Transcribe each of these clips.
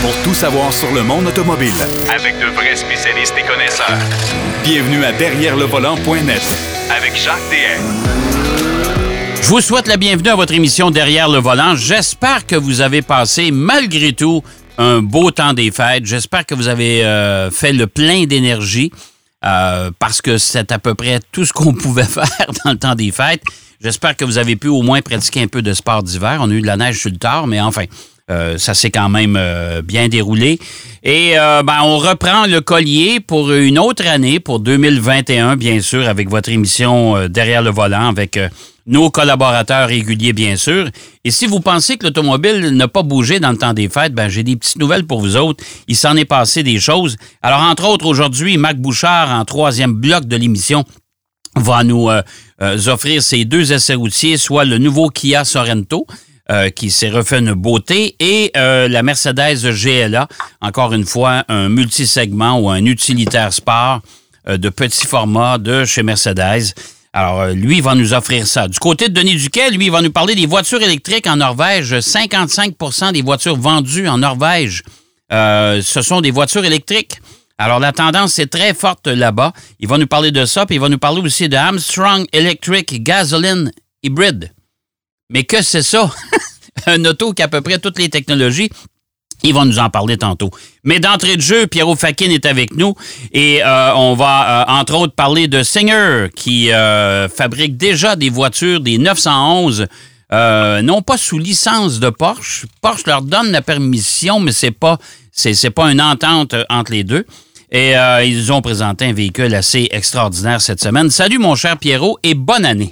pour tout savoir sur le monde automobile. Avec de vrais spécialistes et connaisseurs. Bienvenue à Derrière le volant.net Avec Jacques DM. Je vous souhaite la bienvenue à votre émission Derrière le volant. J'espère que vous avez passé, malgré tout, un beau temps des fêtes. J'espère que vous avez euh, fait le plein d'énergie euh, parce que c'est à peu près tout ce qu'on pouvait faire dans le temps des fêtes. J'espère que vous avez pu au moins pratiquer un peu de sport d'hiver. On a eu de la neige sur le tard, mais enfin, euh, ça s'est quand même euh, bien déroulé. Et euh, ben, on reprend le collier pour une autre année, pour 2021, bien sûr, avec votre émission Derrière le volant, avec nos collaborateurs réguliers, bien sûr. Et si vous pensez que l'automobile n'a pas bougé dans le temps des fêtes, ben, j'ai des petites nouvelles pour vous autres. Il s'en est passé des choses. Alors, entre autres, aujourd'hui, Mac Bouchard, en troisième bloc de l'émission, va nous offrir ses deux essais routiers, soit le nouveau Kia Sorento, euh, qui s'est refait une beauté, et euh, la Mercedes GLA, encore une fois, un multisegment ou un utilitaire sport euh, de petit format de chez Mercedes. Alors, lui, il va nous offrir ça. Du côté de Denis Duquet, lui, il va nous parler des voitures électriques en Norvège. 55% des voitures vendues en Norvège, ce sont des voitures électriques. Alors, la tendance est très forte là-bas. Il va nous parler de ça, puis il va nous parler aussi de Armstrong Electric Gasoline Hybrid. Mais que c'est ça? un auto qui a à peu près toutes les technologies. Ils vont nous en parler tantôt. Mais d'entrée de jeu, Pierrot Fakin est avec nous et euh, on va euh, entre autres parler de Singer qui euh, fabrique déjà des voitures, des 911, non pas sous licence de Porsche. Porsche leur donne la permission, mais c'est pas c'est pas une entente entre les deux. Et ils ont présenté un véhicule assez extraordinaire cette semaine. Salut mon cher Pierrot et bonne année.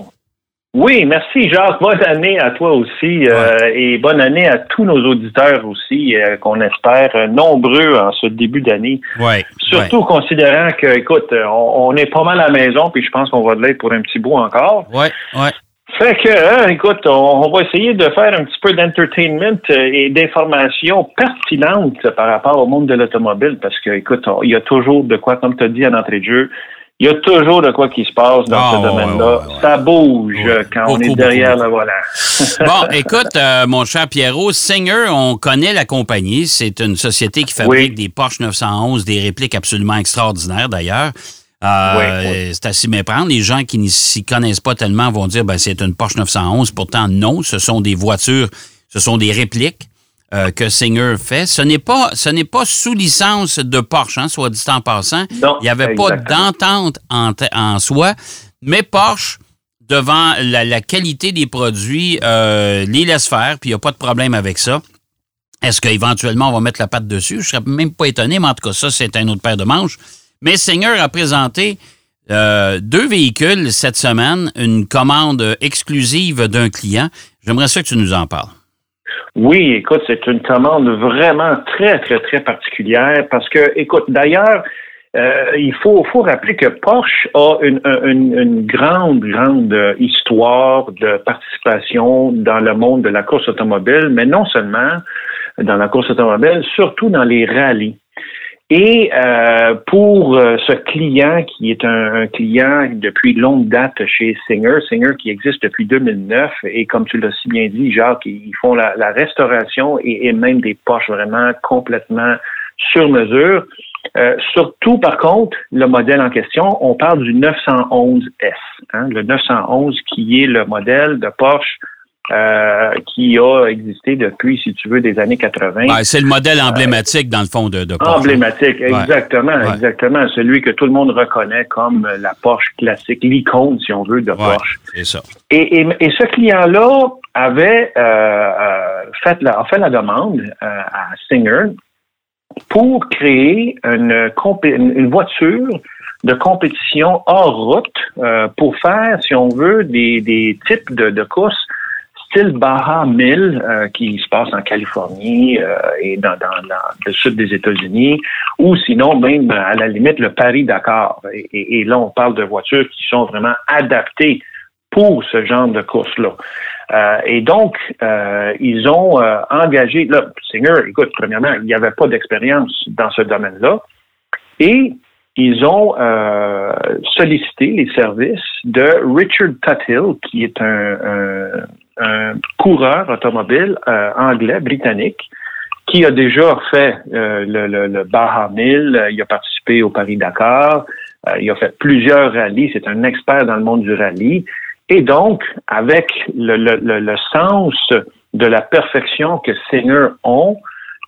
Oui, merci Jacques. Bonne année à toi aussi euh, et bonne année à tous nos auditeurs aussi, euh, qu'on espère euh, nombreux en ce début d'année. Ouais, Surtout considérant que, écoute, on, est pas mal à la maison, puis je pense qu'on va de l'être pour un petit bout encore. Ouais, ouais. Fait que, hein, écoute, on, va essayer de faire un petit peu d'entertainment et d'informations pertinentes par rapport au monde de l'automobile, parce que, écoute, il y a toujours de quoi, comme tu as dit à l'entrée de jeu, il y a toujours de quoi qui se passe dans ce ah, domaine-là. Ça bouge quand on est derrière le volant. bon, écoute, euh, mon cher Pierrot, Singer, on connaît la compagnie. C'est une société qui fabrique des Porsche 911, des répliques absolument extraordinaires d'ailleurs. Euh, c'est à s'y méprendre. Les gens qui ne s'y connaissent pas tellement vont dire ben, c'est une Porsche 911. Pourtant, non, ce sont des voitures, ce sont des répliques. Euh, que Singer fait. Ce n'est pas, ce n'est pas sous licence de Porsche, hein, soit dit en passant. Il n'y avait pas d'entente en, soi, mais Porsche, devant la, qualité des produits, euh, les laisse faire, puis il n'y a pas de problème avec ça. Est-ce qu'éventuellement on va mettre la patte dessus? Je ne serais même pas étonné, mais en tout cas, ça, c'est un autre paire de manches. Mais Singer a présenté euh, deux véhicules cette semaine, une commande exclusive d'un client. J'aimerais ça que tu nous en parles. Oui, écoute, c'est une commande vraiment très, très, très particulière parce que, écoute, d'ailleurs, euh, il faut, faut rappeler que Porsche a une, une, une, grande, grande histoire de participation dans le monde de la course automobile, mais non seulement dans la course automobile, surtout dans les rallyes. Et euh, pour euh, ce client qui est un, client depuis longue date chez Singer, Singer qui existe depuis 2009 et comme tu l'as si bien dit, Jacques, ils font la, restauration et, même des poches vraiment complètement sur mesure. Euh, surtout, par contre, le modèle en question, on parle du 911S, hein, le 911 qui est le modèle de Porsche euh, qui a existé depuis, si tu veux, des années 80. c'est le modèle emblématique, dans le fond, de, de Porsche. Emblématique, exactement, exactement. Celui que tout le monde reconnaît comme la Porsche classique, l'icône, si on veut, de Porsche. C'est ça. Et, et, et, ce client-là avait euh, euh fait, la, fait la demande euh, à Singer pour créer une, une voiture de compétition hors route euh, pour faire, si on veut, des, des types de, de courses style Baja 1000 euh, qui se passe en Californie euh, et dans, le sud des États-Unis, ou sinon même à la limite le Paris-Dakar. Et, là, on parle de voitures qui sont vraiment adaptées pour ce genre de course-là. Euh, et donc, ils ont engagé, là, Singer, écoute, premièrement, il n'y avait pas d'expérience dans ce domaine-là. Et ils ont sollicité les services de Richard Tuthill, qui est un coureur automobile euh, anglais, britannique, qui a déjà fait le, le, le, Baja 1000, il a participé au Paris-Dakar, il a fait plusieurs rallyes, c'est un expert dans le monde du rallye. Et donc, avec le, le, sens de la perfection que Singer ont,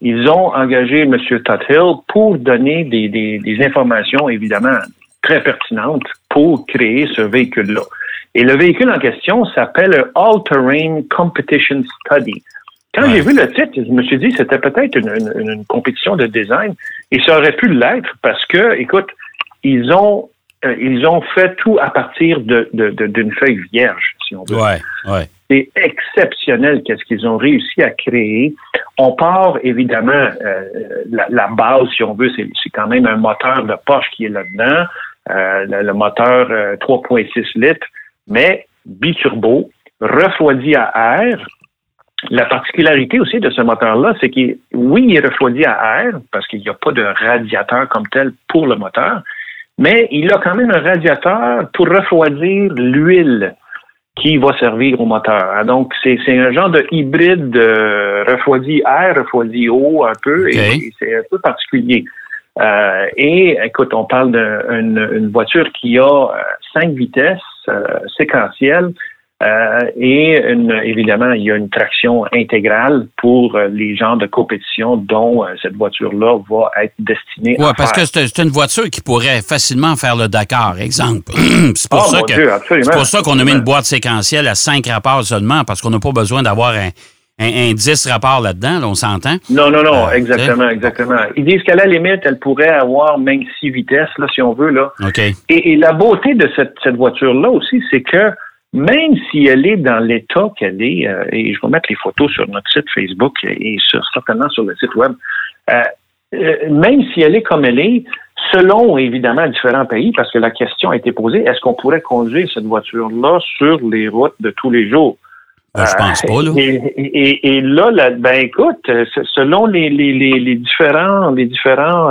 ils ont engagé M. Tuthill pour donner des, des, des, informations, évidemment, très pertinentes pour créer ce véhicule-là. Et le véhicule en question s'appelle All Terrain Competition Study. Quand j'ai vu le titre, je me suis dit c'était peut-être une, une, une, compétition de design et ça aurait pu l'être parce que, écoute, ils ont euh, ils ont fait tout à partir de, d'une de, feuille vierge, si on veut. Ouais, ouais. C'est exceptionnel qu'est-ce qu'ils ont réussi à créer. On part évidemment euh, la, la, base, si on veut, c'est, c'est quand même un moteur de poche qui est là-dedans, euh, le, moteur 3.6 euh, litres, mais biturbo, refroidi à air. La particularité aussi de ce moteur-là, c'est qu'il, oui, il est refroidi à air parce qu'il n'y a pas de radiateur comme tel pour le moteur, mais il a quand même un radiateur pour refroidir l'huile qui va servir au moteur. Ah, donc, c'est un genre de hybride de refroidi air, refroidi eau un peu, et c'est un peu particulier. Euh, et écoute, on parle d'une voiture qui a euh, cinq vitesses euh, séquentielles, euh, et une, évidemment, il y a une traction intégrale pour euh, les gens de compétition dont euh, cette voiture-là va être destinée ouais, parce que c'est une voiture qui pourrait facilement faire le Dakar, exemple. c'est pour, oh, pour ça qu'on a mis une boîte séquentielle à cinq rapports seulement, parce qu'on n'a pas besoin d'avoir un, un, 10 rapports là-dedans, on s'entend? Non, non, non, exactement, exactement. Ils disent qu'à la limite, elle pourrait avoir même six vitesses, là, si on veut, là. OK. Et, et la beauté de cette, cette voiture-là aussi, c'est que même si elle est dans l'état qu'elle est, euh, et je vais mettre les photos sur notre site Facebook et sur, certainement sur le site web, euh, euh, même si elle est comme elle est, selon évidemment différents pays, parce que la question a été posée, est-ce qu'on pourrait conduire cette voiture-là sur les routes de tous les jours? Ben, je pense pas, là. Et, là, ben écoute, selon les, les, les, différents, les différents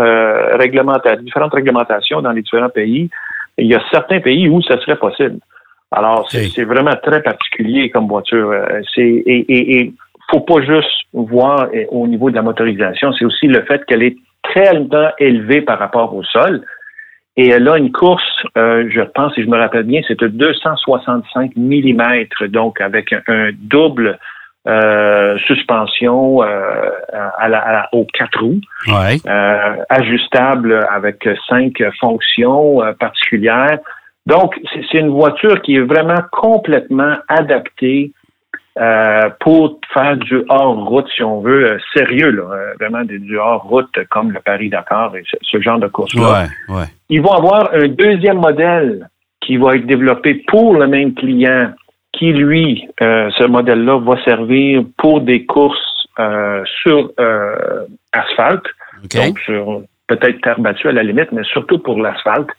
réglementations, différentes réglementations dans les différents pays, il y a certains pays où ça serait possible. Alors, c'est vraiment très particulier comme voiture. Euh, c'est et, faut pas juste voir euh, au niveau de la motorisation, c'est aussi le fait qu'elle est très élevée par rapport au sol. Et elle a une course, euh, je pense, si je me rappelle bien, c'est de 265 mm, donc avec un, double euh, suspension euh, à la, à aux quatre roues, ouais. ajustable avec cinq fonctions particulières. Donc, c'est une voiture qui est vraiment complètement adaptée euh, pour faire du hors-route, si on veut, euh, sérieux, là, euh, vraiment du hors-route comme le Paris-Dakar et ce, genre de course-là. Ouais, ouais. Ils vont avoir un deuxième modèle qui va être développé pour le même client, qui, lui, ce modèle-là, va servir pour des courses sur asphalte, donc sur peut-être terre battue à la limite, mais surtout pour l'asphalte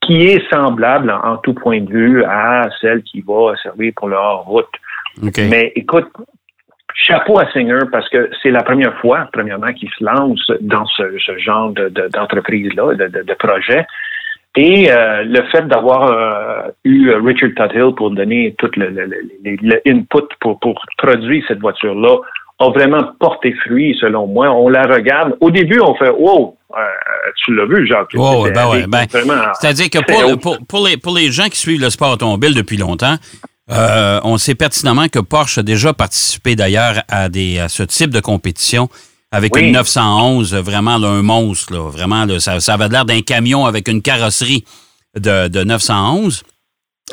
qui est semblable en, tout point de vue à celle qui va servir pour leur Mais écoute, chapeau à Singer parce que c'est la première fois, premièrement, qu'il se lance dans ce, genre d'entreprise-là, de, de, de, projet. Et euh, le fait d'avoir euh, eu Richard Tuthill pour donner tout le, le, input pour, pour produire cette voiture-là a vraiment porté fruit, selon moi. On la regarde. Au début, on fait Wow, euh, tu l'as vu, Jacques? Oh, ben ouais, ben, C'est-à-dire que pour, pour, les, pour les gens qui suivent le sport automobile depuis longtemps, euh, on sait pertinemment que Porsche a déjà participé d'ailleurs à, des, à ce type de compétition avec une 911, vraiment un monstre. Là, vraiment, ça, ça avait l'air d'un camion avec une carrosserie de, de 911.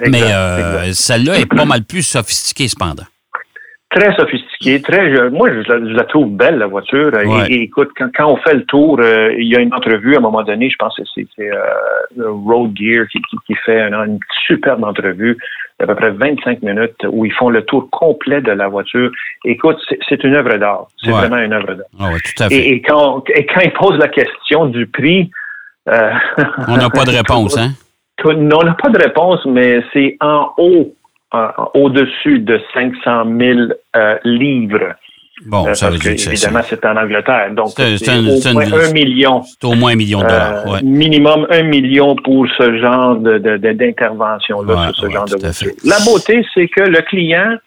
mais euh, celle-là est pas mal plus sophistiquée cependant très sophistiqué, très. Moi, je la, trouve belle la voiture. Et, écoute, quand, quand, on fait le tour, euh, il y a une entrevue à un moment donné. Je pense que c'est euh, Road Gear qui, qui, fait une, superbe entrevue d'à peu près 25 minutes où ils font le tour complet de la voiture. Écoute, c'est une œuvre d'art. C'est vraiment une œuvre d'art. Ah tout à fait. Et, quand, et quand ils posent la question du prix, euh, on n'a pas de réponse, hein? Non, on n'a pas de réponse, mais c'est en haut euh, au-dessus de 500 000 euh, livres. Bon, euh, ça veut dire que, évidemment, c'est en Angleterre. Donc, c'est au moins un million. C'est au moins un million de dollars. Ouais. Minimum un million pour ce genre de, d'intervention-là, sur ce genre de voiture. La beauté, c'est que le client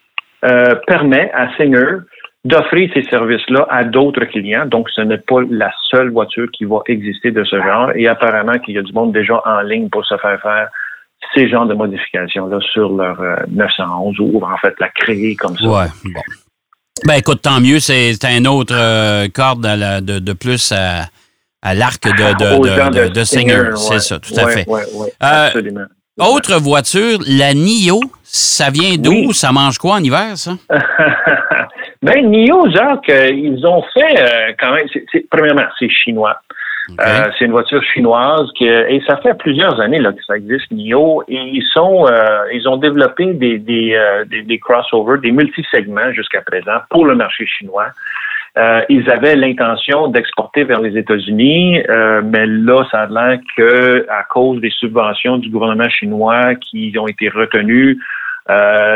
permet à Singer d'offrir ces services-là à d'autres clients. Donc, ce n'est pas la seule voiture qui va exister de ce genre. Et apparemment qu'il y a du monde déjà en ligne pour se faire faire ces genres de modifications-là sur leur 911 euh, ou en fait la créer comme ça. Ouais, bon. Ben écoute, tant mieux, c'est un autre euh, corde de, plus à, l'arc de, de, de, Singer. C'est ça, tout à fait. Euh, absolument. Autre voiture, la NIO, ça vient d'où? Ça mange quoi en hiver, ça? ben, NIO, Jacques, ils ont fait quand même, premièrement, c'est chinois. Euh, c'est une voiture chinoise qui, et ça fait plusieurs années là, que ça existe, NIO, et ils sont, euh, ils ont développé des, des, euh, des, crossovers, des multisegments jusqu'à présent pour le marché chinois. ils avaient l'intention d'exporter vers les États-Unis, mais là, ça a l'air que à cause des subventions du gouvernement chinois qui ont été retenues,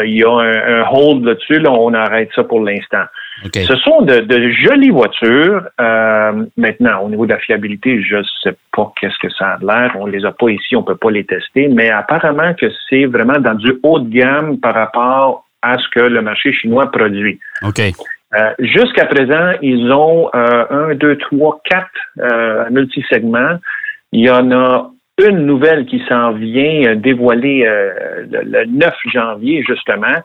il y a un, un hold là-dessus. Là, on arrête ça pour l'instant. Ce sont de, jolies voitures. Euh, maintenant, au niveau de la fiabilité, je ne sais pas qu'est-ce que ça a l'air. On les a pas ici, on peut pas les tester, mais apparemment que c'est vraiment dans du haut de gamme par rapport à ce que le marché chinois produit. OK. Euh, jusqu'à présent, ils ont euh, un, deux, trois, quatre euh, multisegments. Il y en a une nouvelle qui s'en vient dévoiler le 9 janvier, justement.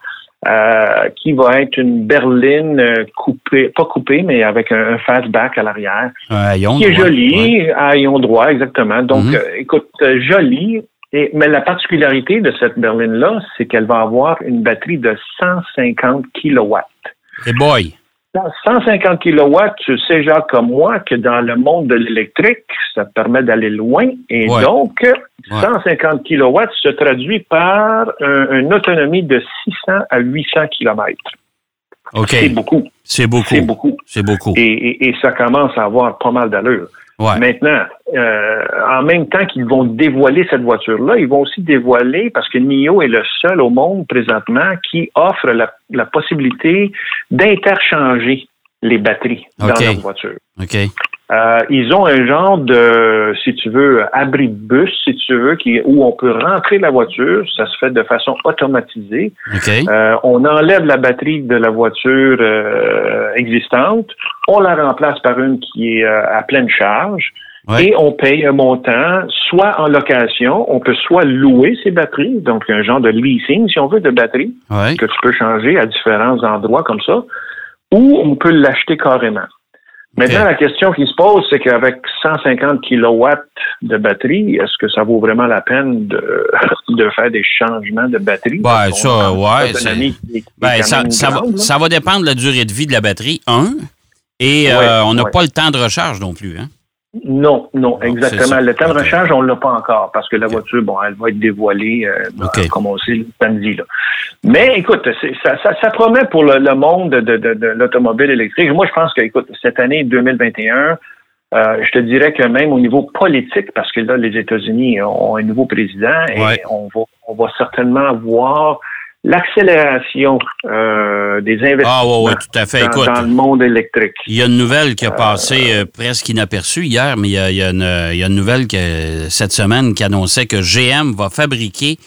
Euh, qui va être une berline euh, coupée, pas coupée, mais avec un, fastback à l'arrière. qui est joli, à haillon droit, exactement. Donc, mhm. euh, écoute, joli. Et, mais la particularité de cette berline-là, c'est qu'elle va avoir une batterie de 150 kilowatts. Et boy! 150 kilowatts, tu sais, Jacques, comme moi, que dans le monde de l'électrique, ça permet d'aller loin. Et donc, 150 kilowatts se traduit par une autonomie de 600 à 800 kilomètres. C'est beaucoup. C'est beaucoup. C'est beaucoup. C'est beaucoup. Et, ça commence à avoir pas mal d'allure. Maintenant, euh, en même temps qu'ils vont dévoiler cette voiture-là, ils vont aussi dévoiler, parce que NIO est le seul au monde présentement qui offre la, possibilité d'interchanger les batteries dans leur voiture. OK. Euh, ils ont un genre de, si tu veux, abri de bus, si tu veux, qui, où on peut rentrer la voiture. Ça se fait de façon automatisée. Euh, on enlève la batterie de la voiture euh, existante, on la remplace par une qui est à pleine charge. Et on paye un montant, soit en location, on peut soit louer ces batteries, donc un genre de leasing, si on veut, de batterie, que tu peux changer à différents endroits comme ça, ou on peut l'acheter carrément. Maintenant, la question qui se pose, c'est qu'avec 150 kilowatts de batterie, est-ce que ça vaut vraiment la peine de, de faire des changements de batterie? Ben, ça, ouais. Ben, ça, ça, va, ça, va, dépendre de la durée de vie de la batterie, un. Et euh, on n'a pas le temps de recharge non plus. Hein? Non, non, exactement. Le temps de recharge, on ne l'a pas encore parce que la voiture, bon, elle va être dévoilée, euh, comme on sait, le samedi. Là. Mais écoute, ça, ça, ça, promet pour le, monde de, de, de, l'automobile électrique. Moi, je pense que, écoute, cette année 2021, euh, je te dirais que même au niveau politique, parce que là, les États-Unis ont un nouveau président et on, va, on va certainement voir l'accélération euh, des investissements ah, tout à fait. Dans, le monde électrique. Il y a une nouvelle qui a passé euh, presque inaperçue hier, mais il y, a, il, y a une, il y, a, une, nouvelle que, cette semaine qui annonçait que GM va fabriquer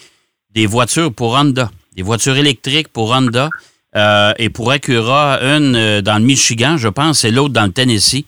des voitures pour Honda, des voitures électriques pour Honda. Euh, et pour Acura, une dans le Michigan, je pense, et l'autre dans le Tennessee.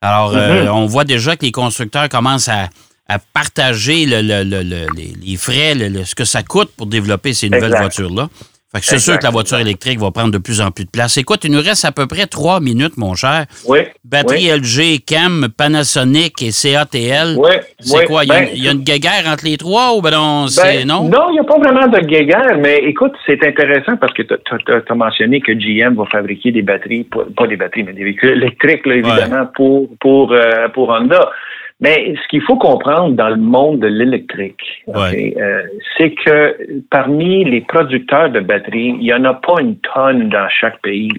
Alors, mm-hmm. on voit déjà que les constructeurs commencent à, à partager le, les, frais, ce que ça coûte pour développer ces nouvelles voitures-là. Fait que c'est sûr que la voiture électrique va prendre de plus en plus de place. Écoute, il nous reste à peu près trois minutes, mon cher. Oui. Batterie LG, CAM, Panasonic et CATL. Oui. C'est quoi? Il y, a, une guéguerre entre les trois ou ben non, ben, non? Non, il n'y a pas vraiment de guéguerre, mais écoute, c'est intéressant parce que tu as, mentionné que GM va fabriquer des batteries, pas des batteries, mais des véhicules électriques, évidemment, pour, pour, euh, pour Honda. Mais ce qu'il faut comprendre dans le monde de l'électrique, euh, c'est que parmi les producteurs de batteries, il n'y en a pas une tonne dans chaque pays.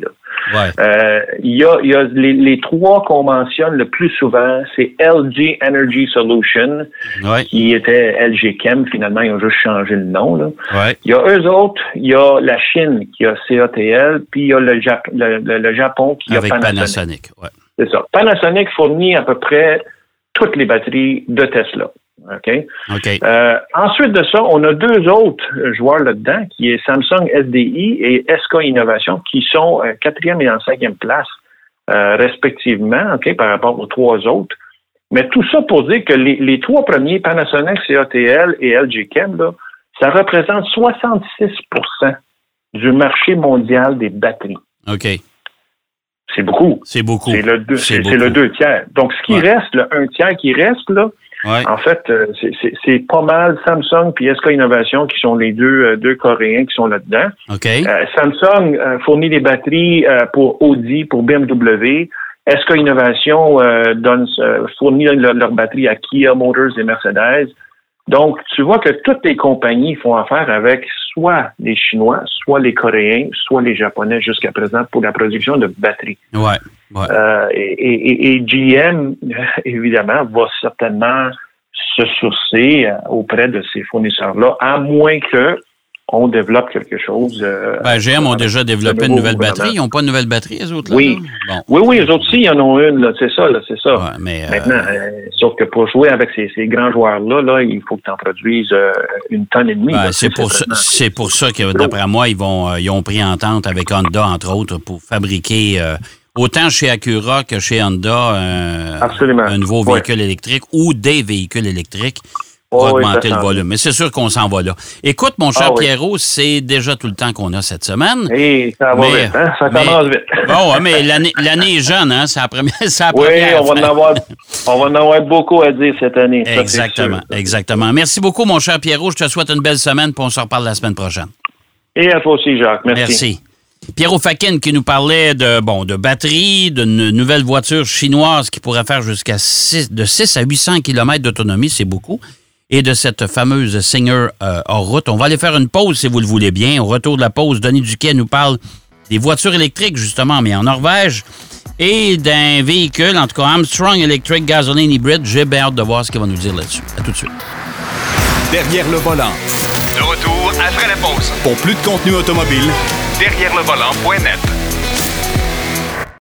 Euh, il y a, il y a les, trois qu'on mentionne le plus souvent, c'est LG Energy Solution, qui était LG Chem. Finalement, ils ont juste changé le nom. Là. Il y a eux autres, il y a la Chine qui a CATL, puis il y a le, le, Japon qui a Panasonic. Panasonic C'est ça. Panasonic fournit à peu près toutes les batteries de Tesla. OK? OK. Euh, ensuite de ça, on a deux autres joueurs là-dedans, qui est Samsung SDI et SK Innovation, qui sont euh, quatrième et en cinquième place, euh, respectivement, OK, par rapport aux trois autres. Mais tout ça pour dire que les, les trois premiers, Panasonic, CATL et LG Chem, là, ça représente 66% du marché mondial des batteries. OK. C'est beaucoup. C'est beaucoup. C'est le deux, C'est le deux tiers. Donc, ce qui Ouais. reste, le un tiers qui reste, là, Ouais. en fait, euh, c'est- c'est c'est pas mal Samsung puis SK Innovation qui sont les deux, euh, deux Coréens qui sont là-dedans. OK. Euh, Samsung fournit des batteries euh, pour Audi, pour BMW. SK Innovation euh, donne, euh, fournit leur, leur batterie à Kia Motors et Mercedes. Donc, tu vois que toutes les compagnies font affaire avec soit les Chinois, soit les Coréens, soit les Japonais jusqu'à présent pour la production de batteries. Ouais. Ouais. Euh, et, et- et GM, évidemment, va certainement se sourcer euh, auprès de ces fournisseurs-là, à moins que on développe quelque chose. euh, Ben, GM ont déjà développé une nouvelle batterie. Ils n'ont pas une nouvelle batterie, les autres? là, Oui. Bon. Oui, oui, les autres aussi, ils en ont une, là, c'est ça, là, c'est ça. Ouais, mais, euh, Maintenant, euh, sauf que pour jouer avec ces, ces grands joueurs-là, là, il faut que tu en produises euh, une tonne et demie. ben, c'est pour, ça- c'est pour ça que, d'après moi, ils, vont, euh, ils ont pris entente avec Honda, entre autres, pour fabriquer euh, autant chez Acura que chez Honda Absolument. un nouveau Ouais. véhicule électrique ou des véhicules électriques Oh, augmenter le volume. Mais c'est sûr qu'on s'en va là. Écoute, mon cher Ah, oui. Pierrot, c'est déjà tout le temps qu'on a cette semaine. Et ça va Mais- vite, hein? Ça mais- commence vite. Bon, mais l'année l'année est jeune, hein? C'est la première. la Oui, première on va, en avoir, on va en avoir beaucoup à dire cette année. Exactement, exactement. Merci beaucoup, mon cher Pierrot. Je te souhaite une belle semaine, puis on se reparle la semaine prochaine. Et à toi aussi, Jacques. Merci. Merci. Pierrot Fakin qui nous parlait de bon de batterie, d'une nouvelle voiture chinoise qui pourrait faire jusqu'à 6, de 6 à 800 km d'autonomie, c'est beaucoup, et de cette fameuse Singer euh, hors route. On va aller faire une pause si vous le voulez bien. Au retour de la pause, Denis Duquet nous parle des voitures électriques justement, mais en Norvège, et d'un véhicule, en tout cas Armstrong Electric Gasoline Hybrid. J'ai bien hâte de voir ce qu'il va nous dire là-dessus. À tout de suite. Derrière le volant. De retour après la pause. Pour plus de contenu automobile, Derrière le volant.net.